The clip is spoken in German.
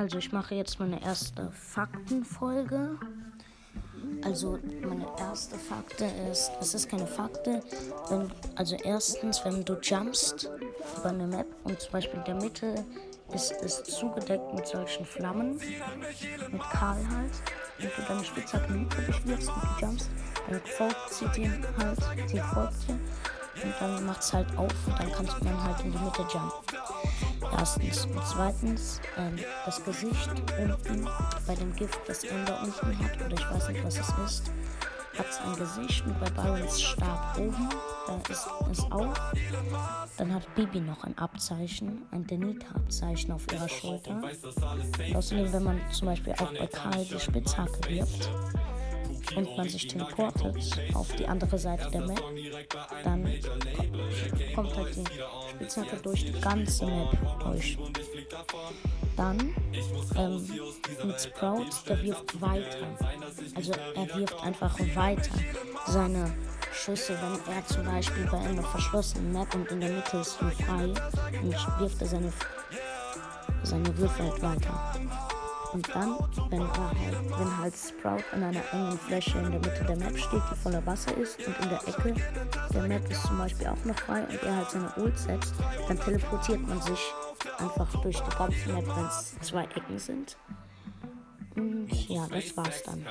Also ich mache jetzt meine erste Faktenfolge. Also meine erste Fakte ist, es ist keine Fakte, wenn, also erstens, wenn du jumpst über eine Map und zum Beispiel in der Mitte ist es zugedeckt mit solchen Flammen, mit Kahlheit, und du deine Spitzhacke niedrig wirfst und du jumpst, dann folgt sie dir halt, sie folgt dir und dann macht es halt auf und dann kannst man halt in die Mitte jumpen. Erstens. Und zweitens, ähm, das Gesicht unten bei dem Gift, das Ende unten hat, oder ich weiß nicht, was es ist, hat es ein Gesicht und bei Byrons Stab oben, da ist es auch. Dann hat Bibi noch ein Abzeichen, ein Denita-Abzeichen auf ihrer Schulter. Und außerdem, wenn man zum Beispiel auch bei Karl die Spitzhacke wirft, und man sich teleportet auf die andere Seite der Map, dann kommt halt die Spitzhacke durch die ganze Map durch. Dann ähm, mit Sprout, der wirft weiter. Also er wirft einfach weiter seine Schüsse, wenn er zum Beispiel bei einer verschlossenen Map und in der Mitte ist frei, dann wirft er seine, seine Würfel halt weiter. Und dann, wenn, halt, wenn halt Sprout an einer engen Fläche in der Mitte der Map steht, die voller Wasser ist und in der Ecke der Map ist zum Beispiel auch noch frei und er halt seine Ult setzt, dann teleportiert man sich einfach durch die ganze Map, wenn es zwei Ecken sind. Und ja, das war's dann.